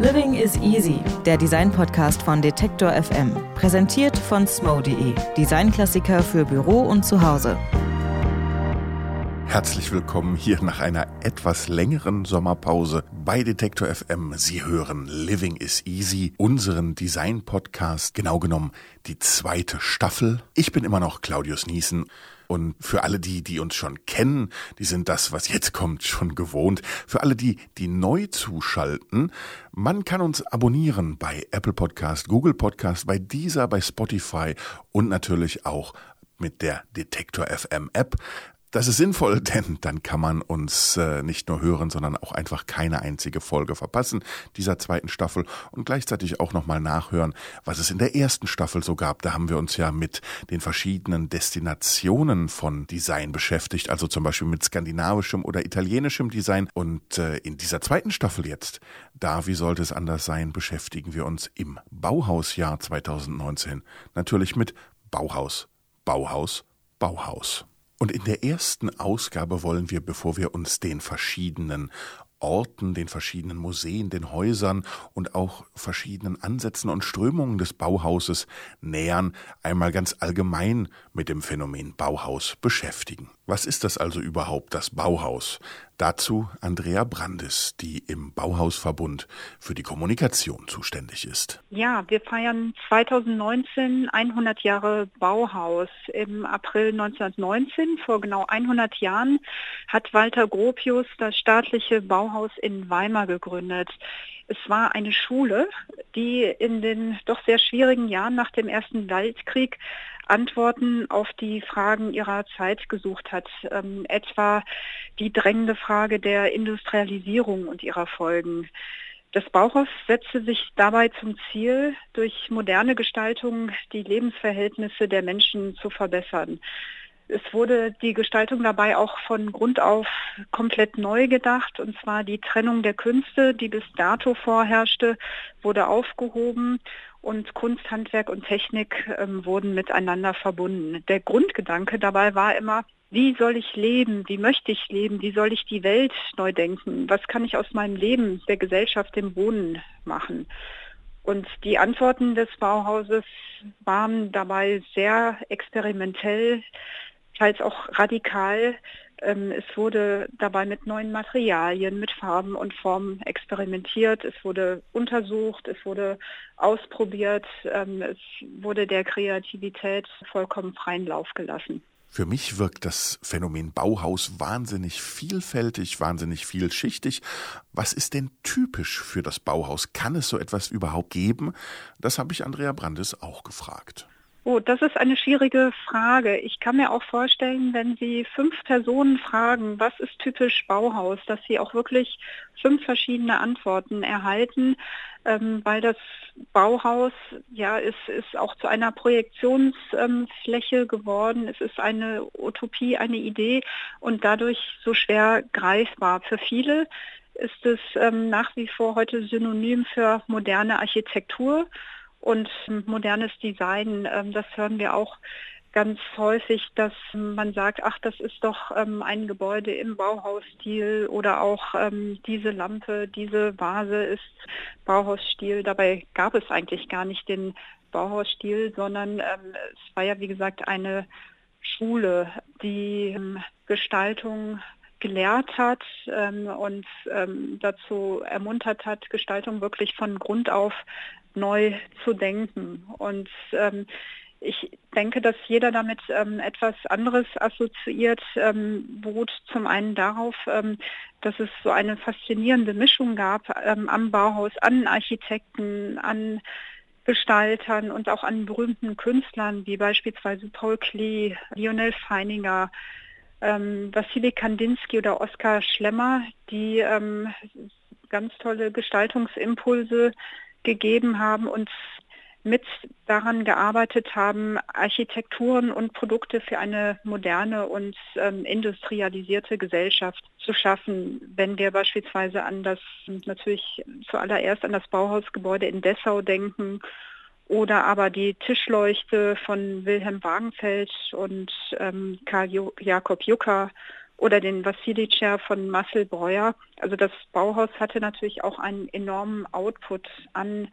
Living is Easy, der Design-Podcast von Detektor FM. Präsentiert von smo.de, Designklassiker für Büro und Zuhause. Herzlich willkommen hier nach einer etwas längeren Sommerpause bei Detektor FM. Sie hören Living is Easy, unseren Design-Podcast, genau genommen die zweite Staffel. Ich bin immer noch Claudius Niesen. Und für alle die, die uns schon kennen, die sind das, was jetzt kommt, schon gewohnt. Für alle die, die neu zuschalten, man kann uns abonnieren bei Apple Podcast, Google Podcast, bei Deezer, bei Spotify und natürlich auch mit der Detektor FM App. Das ist sinnvoll, denn dann kann man uns äh, nicht nur hören, sondern auch einfach keine einzige Folge verpassen dieser zweiten Staffel und gleichzeitig auch nochmal nachhören, was es in der ersten Staffel so gab. Da haben wir uns ja mit den verschiedenen Destinationen von Design beschäftigt, also zum Beispiel mit skandinavischem oder italienischem Design. Und äh, in dieser zweiten Staffel jetzt, da, wie sollte es anders sein, beschäftigen wir uns im Bauhausjahr 2019 natürlich mit Bauhaus, Bauhaus, Bauhaus. Und in der ersten Ausgabe wollen wir, bevor wir uns den verschiedenen Orten, den verschiedenen Museen, den Häusern und auch verschiedenen Ansätzen und Strömungen des Bauhauses nähern, einmal ganz allgemein mit dem Phänomen Bauhaus beschäftigen. Was ist das also überhaupt, das Bauhaus? Dazu Andrea Brandis, die im Bauhausverbund für die Kommunikation zuständig ist. Ja, wir feiern 2019 100 Jahre Bauhaus. Im April 1919, vor genau 100 Jahren, hat Walter Gropius das staatliche Bauhaus in Weimar gegründet. Es war eine Schule, die in den doch sehr schwierigen Jahren nach dem Ersten Weltkrieg Antworten auf die Fragen ihrer Zeit gesucht hat, ähm, etwa die drängende Frage der Industrialisierung und ihrer Folgen. Das Bauhaus setzte sich dabei zum Ziel, durch moderne Gestaltung die Lebensverhältnisse der Menschen zu verbessern. Es wurde die Gestaltung dabei auch von Grund auf komplett neu gedacht, und zwar die Trennung der Künste, die bis dato vorherrschte, wurde aufgehoben und Kunst, Handwerk und Technik ähm, wurden miteinander verbunden. Der Grundgedanke dabei war immer, wie soll ich leben, wie möchte ich leben, wie soll ich die Welt neu denken, was kann ich aus meinem Leben, der Gesellschaft, dem Wohnen machen. Und die Antworten des Bauhauses waren dabei sehr experimentell, teils auch radikal. Ähm, es wurde dabei mit neuen Materialien, mit Farben und Formen experimentiert. Es wurde untersucht, es wurde ausprobiert, ähm, es wurde der Kreativität vollkommen freien Lauf gelassen. Für mich wirkt das Phänomen Bauhaus wahnsinnig vielfältig, wahnsinnig vielschichtig. Was ist denn typisch für das Bauhaus? Kann es so etwas überhaupt geben? Das habe ich Andrea Brandes auch gefragt. Oh, das ist eine schwierige Frage. Ich kann mir auch vorstellen, wenn Sie fünf Personen fragen, was ist typisch Bauhaus, dass Sie auch wirklich fünf verschiedene Antworten erhalten, ähm, weil das Bauhaus ja ist, ist auch zu einer Projektionsfläche ähm, geworden. Es ist eine Utopie, eine Idee und dadurch so schwer greifbar. Für viele ist es ähm, nach wie vor heute synonym für moderne Architektur und modernes Design, ähm, das hören wir auch ganz häufig, dass man sagt, ach, das ist doch ähm, ein Gebäude im Bauhausstil oder auch ähm, diese Lampe, diese Vase ist Bauhausstil. Dabei gab es eigentlich gar nicht den Bauhausstil, sondern ähm, es war ja, wie gesagt, eine Schule, die ähm, Gestaltung gelehrt hat ähm, und ähm, dazu ermuntert hat, Gestaltung wirklich von Grund auf neu zu denken. Und ähm, ich denke, dass jeder damit ähm, etwas anderes assoziiert, ähm, beruht zum einen darauf, ähm, dass es so eine faszinierende Mischung gab ähm, am Bauhaus, an Architekten, an Gestaltern und auch an berühmten Künstlern wie beispielsweise Paul Klee, Lionel Feininger, ähm, Wassily Kandinsky oder Oskar Schlemmer, die ähm, ganz tolle Gestaltungsimpulse gegeben haben und mit daran gearbeitet haben, Architekturen und Produkte für eine moderne und ähm, industrialisierte Gesellschaft zu schaffen. Wenn wir beispielsweise an das, natürlich zuallererst an das Bauhausgebäude in Dessau denken oder aber die Tischleuchte von Wilhelm Wagenfeld und ähm, Karl jo Jakob Jucker oder den Vassili-Chair von Marcel Breuer. Also das Bauhaus hatte natürlich auch einen enormen Output an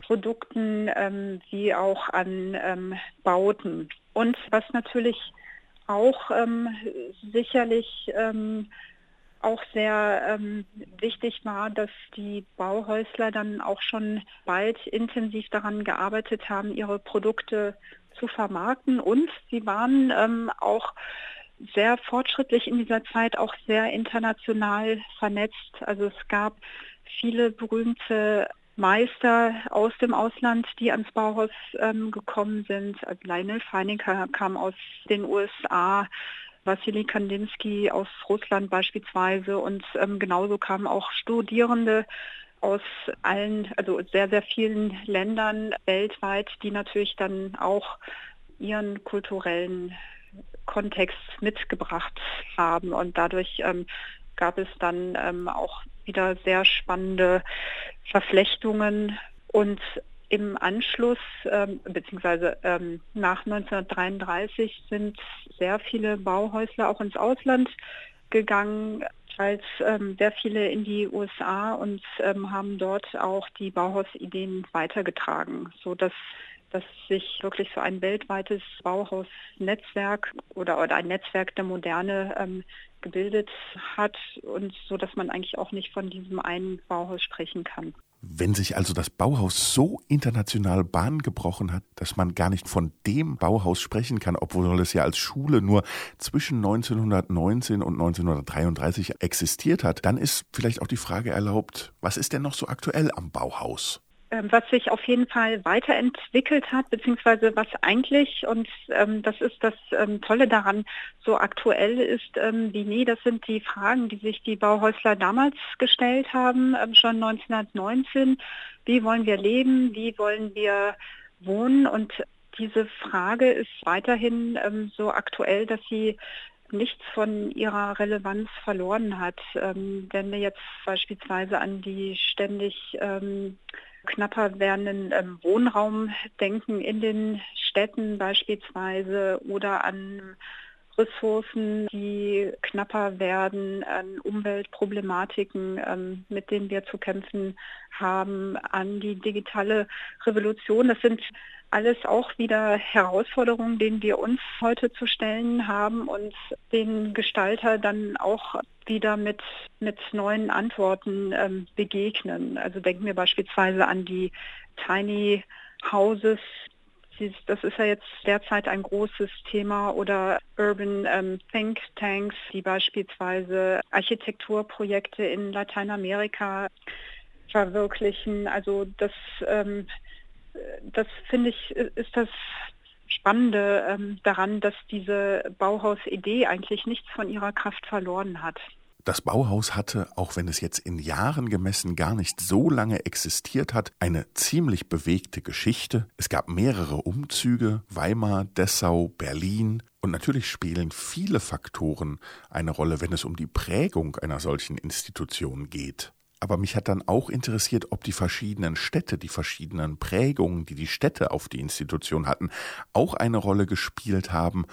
Produkten ähm, wie auch an ähm, Bauten. Und was natürlich auch ähm, sicherlich ähm, auch sehr ähm, wichtig war, dass die Bauhäusler dann auch schon bald intensiv daran gearbeitet haben, ihre Produkte zu vermarkten und sie waren ähm, auch sehr fortschrittlich in dieser Zeit, auch sehr international vernetzt. Also es gab viele berühmte Meister aus dem Ausland, die ans Bauhaus ähm, gekommen sind. Also Lionel Feininger kam aus den USA, Wassili Kandinsky aus Russland beispielsweise und ähm, genauso kamen auch Studierende aus allen, also sehr, sehr vielen Ländern weltweit, die natürlich dann auch ihren kulturellen Kontext mitgebracht haben. Und dadurch ähm, gab es dann ähm, auch wieder sehr spannende Verflechtungen. Und im Anschluss ähm, beziehungsweise ähm, nach 1933 sind sehr viele Bauhäusler auch ins Ausland gegangen, als ähm, sehr viele in die USA und ähm, haben dort auch die Bauhausideen weitergetragen, so dass sich wirklich so ein weltweites Bauhausnetzwerk oder, oder ein Netzwerk der Moderne ähm, gebildet hat und so, dass man eigentlich auch nicht von diesem einen Bauhaus sprechen kann. Wenn sich also das Bauhaus so international Bahn gebrochen hat, dass man gar nicht von dem Bauhaus sprechen kann, obwohl es ja als Schule nur zwischen 1919 und 1933 existiert hat, dann ist vielleicht auch die Frage erlaubt, was ist denn noch so aktuell am Bauhaus? Ähm, was sich auf jeden Fall weiterentwickelt hat, beziehungsweise was eigentlich, und ähm, das ist das ähm, Tolle daran, so aktuell ist ähm, wie nie, das sind die Fragen, die sich die Bauhäusler damals gestellt haben, ähm, schon 1919. Wie wollen wir leben? Wie wollen wir wohnen? Und diese Frage ist weiterhin ähm, so aktuell, dass sie nichts von ihrer Relevanz verloren hat. Wenn wir jetzt beispielsweise an die ständig knapper werdenden ähm, Wohnraum denken in den Städten beispielsweise oder an Ressourcen, die knapper werden, an Umweltproblematiken, ähm, mit denen wir zu kämpfen haben, an die digitale Revolution. Das sind alles auch wieder Herausforderungen, denen wir uns heute zu stellen haben und den Gestalter dann auch wieder mit, mit neuen Antworten ähm, begegnen. Also denken wir beispielsweise an die Tiny Houses. Das ist ja jetzt derzeit ein großes Thema oder Urban ähm, Think Tanks, die beispielsweise Architekturprojekte in Lateinamerika verwirklichen. Also das ähm, das finde ich, ist das Spannende ähm, daran, dass diese Bauhausidee eigentlich nichts von ihrer Kraft verloren hat. Das Bauhaus hatte, auch wenn es jetzt in Jahren gemessen gar nicht so lange existiert hat, eine ziemlich bewegte Geschichte. Es gab mehrere Umzüge, Weimar, Dessau, Berlin, und natürlich spielen viele Faktoren eine Rolle, wenn es um die Prägung einer solchen Institution geht. Aber mich hat dann auch interessiert, ob die verschiedenen Städte, die verschiedenen Prägungen, die die Städte auf die Institution hatten, auch eine Rolle gespielt haben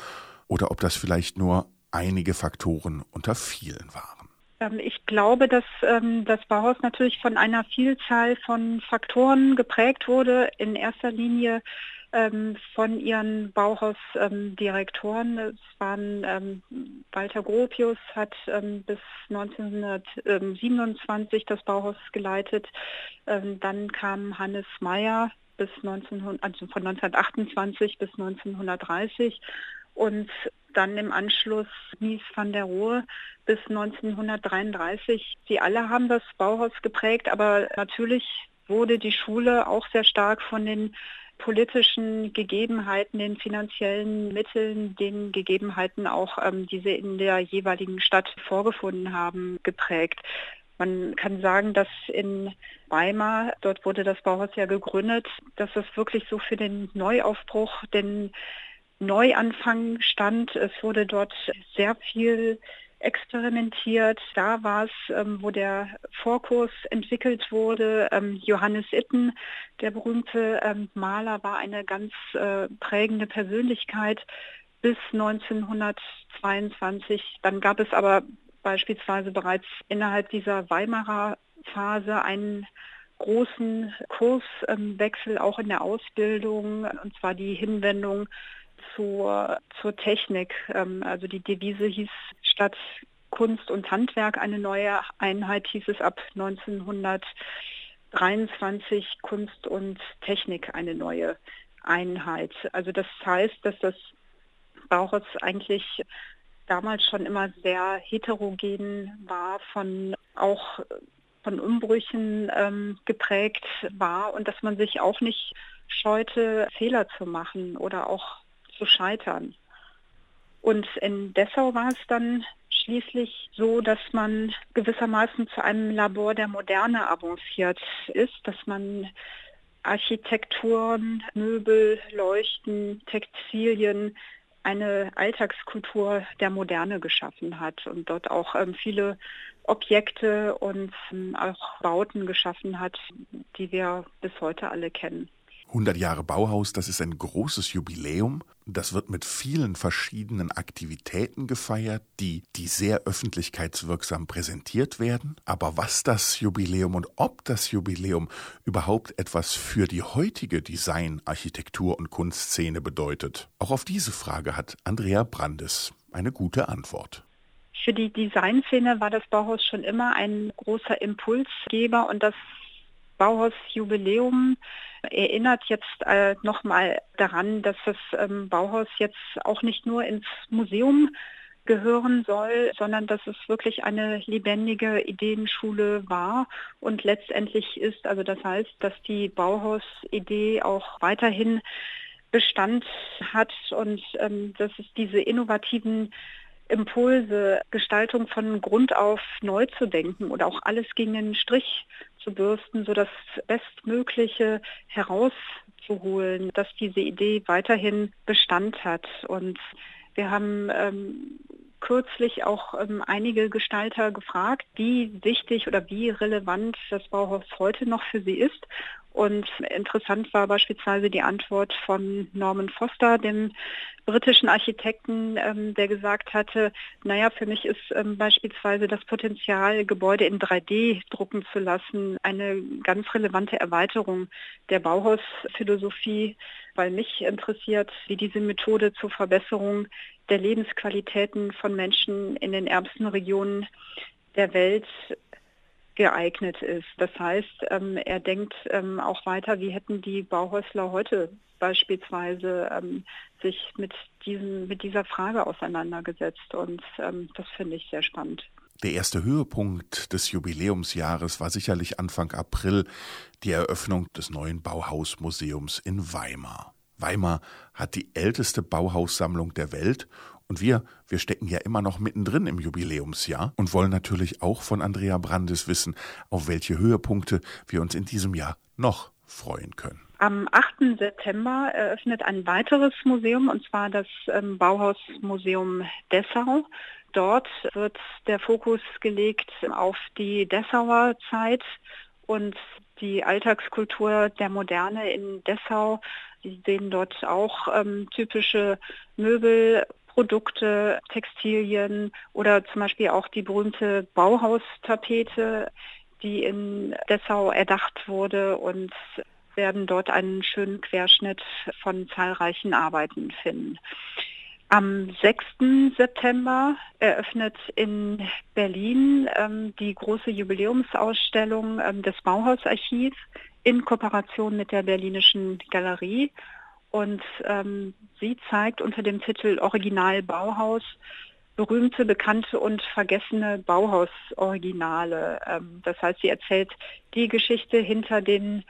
oder ob das vielleicht nur einige Faktoren unter vielen waren. Ähm, ich glaube, dass ähm, das Bauhaus natürlich von einer Vielzahl von Faktoren geprägt wurde. In erster Linie von ihren Bauhausdirektoren. Ähm, es waren ähm, Walter Gropius hat ähm, bis 1927 das Bauhaus geleitet. Ähm, dann kam Hannes Meyer bis 1900, also von 1928 bis 1930 und dann im Anschluss Mies van der Rohe bis 1933. Sie alle haben das Bauhaus geprägt, aber natürlich wurde die Schule auch sehr stark von den politischen Gegebenheiten, den finanziellen Mitteln, den Gegebenheiten auch, ähm, die sie in der jeweiligen Stadt vorgefunden haben, geprägt. Man kann sagen, dass in Weimar, dort wurde das Bauhaus ja gegründet, dass es wirklich so für den Neuaufbruch, den Neuanfang stand. Es wurde dort sehr viel experimentiert. Da war es, ähm, wo der Vorkurs entwickelt wurde. Ähm, Johannes Itten, der berühmte ähm, Maler, war eine ganz äh, prägende Persönlichkeit bis 1922. Dann gab es aber beispielsweise bereits innerhalb dieser Weimarer Phase einen großen Kurswechsel auch in der Ausbildung, und zwar die Hinwendung zur, zur Technik. Ähm, also die Devise hieß statt Kunst und Handwerk eine neue Einheit, hieß es ab 1923 Kunst und Technik eine neue Einheit. Also das heißt, dass das Bauhaus eigentlich damals schon immer sehr heterogen war, von auch von Umbrüchen ähm, geprägt war und dass man sich auch nicht scheute, Fehler zu machen oder auch zu scheitern. Und in Dessau war es dann schließlich so, dass man gewissermaßen zu einem Labor der Moderne avanciert ist, dass man Architekturen, Möbel, Leuchten, Textilien, eine Alltagskultur der Moderne geschaffen hat und dort auch ähm, viele Objekte und ähm, auch Bauten geschaffen hat, die wir bis heute alle kennen. 100 Jahre Bauhaus, das ist ein großes Jubiläum. Das wird mit vielen verschiedenen Aktivitäten gefeiert, die, die sehr öffentlichkeitswirksam präsentiert werden. Aber was das Jubiläum und ob das Jubiläum überhaupt etwas für die heutige Design-, Architektur- und Kunstszene bedeutet, auch auf diese Frage hat Andrea Brandes eine gute Antwort. Für die Designszene war das Bauhaus schon immer ein großer Impulsgeber und das Bauhausjubiläum erinnert jetzt äh, nochmal daran, dass das ähm, Bauhaus jetzt auch nicht nur ins Museum gehören soll, sondern dass es wirklich eine lebendige Ideenschule war und letztendlich ist. Also das heißt, dass die Bauhaus-Idee auch weiterhin Bestand hat und ähm, dass es diese innovativen Impulse, Gestaltung von Grund auf neu zu denken oder auch alles gegen den Strich zu bürsten, so das Bestmögliche herauszuholen, dass diese Idee weiterhin Bestand hat. Und wir haben ähm, kürzlich auch ähm, einige Gestalter gefragt, wie wichtig oder wie relevant das Bauhaus heute noch für sie ist. Und interessant war beispielsweise die Antwort von Norman Foster, dem britischen Architekten, ähm, der gesagt hatte, naja, für mich ist ähm, beispielsweise das Potenzial, Gebäude in 3D drucken zu lassen, eine ganz relevante Erweiterung der Bauhausphilosophie, weil mich interessiert, wie diese Methode zur Verbesserung der Lebensqualitäten von Menschen in den ärmsten Regionen der Welt geeignet ist. Das heißt, ähm, er denkt ähm, auch weiter, wie hätten die Bauhäusler heute beispielsweise ähm, sich mit, diesem, mit dieser Frage auseinandergesetzt. Und ähm, das finde ich sehr spannend. Der erste Höhepunkt des Jubiläumsjahres war sicherlich Anfang April die Eröffnung des neuen Bauhausmuseums in Weimar. Weimar hat die älteste Bauhaussammlung der Welt und wir, wir stecken ja immer noch mittendrin im Jubiläumsjahr und wollen natürlich auch von Andrea Brandes wissen, auf welche Höhepunkte wir uns in diesem Jahr noch freuen können. Am 8. September eröffnet ein weiteres Museum, und zwar das ähm, Bauhausmuseum Dessau. Dort wird der Fokus gelegt auf die Dessauer Zeit und die Alltagskultur der Moderne in Dessau. Sie sehen dort auch ähm, typische Möbel Produkte, Textilien oder zum Beispiel auch die berühmte Bauhaustapete, die in Dessau erdacht wurde und werden dort einen schönen Querschnitt von zahlreichen Arbeiten finden. Am 6. September eröffnet in Berlin ähm, die große Jubiläumsausstellung ähm, des Bauhausarchivs in Kooperation mit der Berlinischen Galerie und ähm, sie zeigt unter dem Titel Original Bauhaus berühmte, bekannte und vergessene Bauhaus-Originale. Ähm, das heißt, sie erzählt die Geschichte hinter den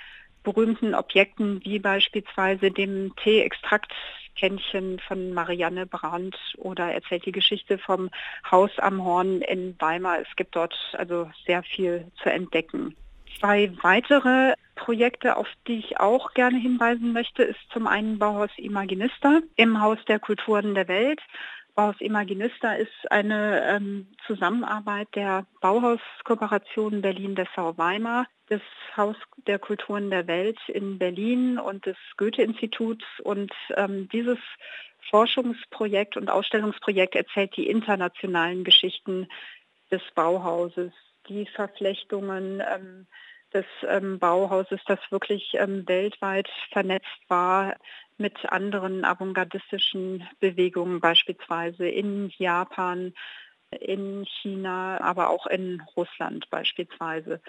berühmten Objekten wie beispielsweise dem Tee-Extraktkännchen von Marianne Brandt oder erzählt die Geschichte vom Haus am Horn in Weimar. Es gibt dort also sehr viel zu entdecken. Zwei weitere Projekte, auf die ich auch gerne hinweisen möchte, ist zum einen Bauhaus Imaginista im Haus der Kulturen der Welt. Bauhaus Imaginista ist eine ähm, Zusammenarbeit der Bauhauskooperation Berlin-Dessau-Weimar, des Haus der Kulturen der Welt in Berlin und des Goethe-Instituts. Und ähm, dieses Forschungsprojekt und Ausstellungsprojekt erzählt die internationalen Geschichten des Bauhauses, die Verflechtungen ähm, des ähm, Bauhauses, das wirklich ähm, weltweit vernetzt war mit anderen avantgardistischen Bewegungen, beispielsweise in Japan, in China, aber auch in Russland beispielsweise.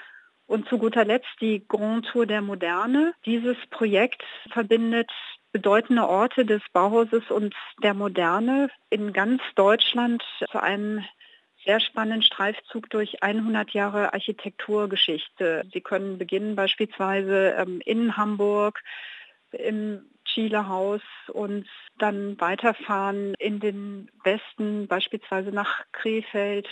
Und zu guter Letzt die Grand Tour der Moderne. Dieses Projekt verbindet bedeutende Orte des Bauhauses und der Moderne in ganz Deutschland zu einem sehr spannenden Streifzug durch 100 Jahre Architekturgeschichte. Sie können beginnen beispielsweise ähm, in Hamburg im Chile Haus und dann weiterfahren in den Westen, beispielsweise nach Krefeld,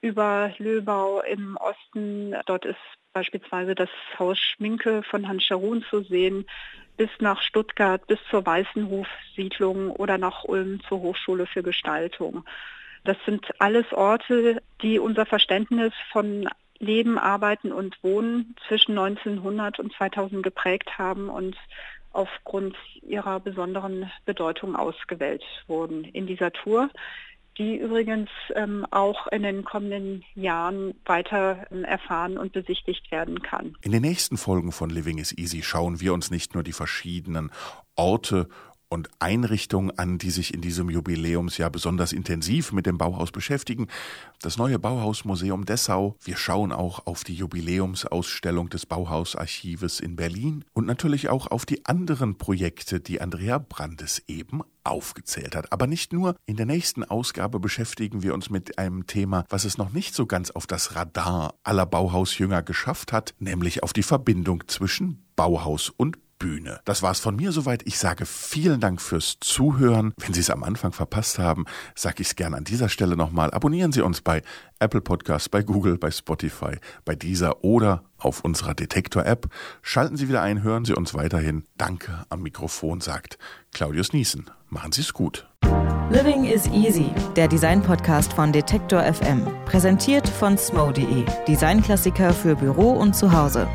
über Löbau im Osten. Dort ist beispielsweise das Haus Schminke von Hans Scharun zu sehen, bis nach Stuttgart, bis zur Weißenhof-Siedlung oder nach Ulm zur Hochschule für Gestaltung. Das sind alles Orte, die unser Verständnis von Leben, Arbeiten und Wohnen zwischen 1900 und 2000 geprägt haben und aufgrund ihrer besonderen Bedeutung ausgewählt wurden in dieser Tour, die übrigens ähm, auch in den kommenden Jahren weiter ähm, erfahren und besichtigt werden kann. In den nächsten Folgen von Living is Easy schauen wir uns nicht nur die verschiedenen Orte und Einrichtungen an, die sich in diesem Jubiläumsjahr besonders intensiv mit dem Bauhaus beschäftigen. Das neue Bauhausmuseum Dessau. Wir schauen auch auf die Jubiläumsausstellung des Bauhausarchives in Berlin und natürlich auch auf die anderen Projekte, die Andrea Brandes eben aufgezählt hat. Aber nicht nur. In der nächsten Ausgabe beschäftigen wir uns mit einem Thema, was es noch nicht so ganz auf das Radar aller Bauhausjünger geschafft hat, nämlich auf die Verbindung zwischen Bauhaus und Bühne. Das war's von mir soweit. Ich sage vielen Dank fürs Zuhören. Wenn Sie es am Anfang verpasst haben, sage ich es gerne an dieser Stelle nochmal. Abonnieren Sie uns bei Apple Podcasts, bei Google, bei Spotify, bei dieser oder auf unserer Detektor-App. Schalten Sie wieder ein, hören Sie uns weiterhin. Danke am Mikrofon, sagt Claudius Niesen. Machen Sie es gut. Living is Easy, der Design-Podcast von Detektor FM. Präsentiert von smo.de, Designklassiker für Büro und Zuhause.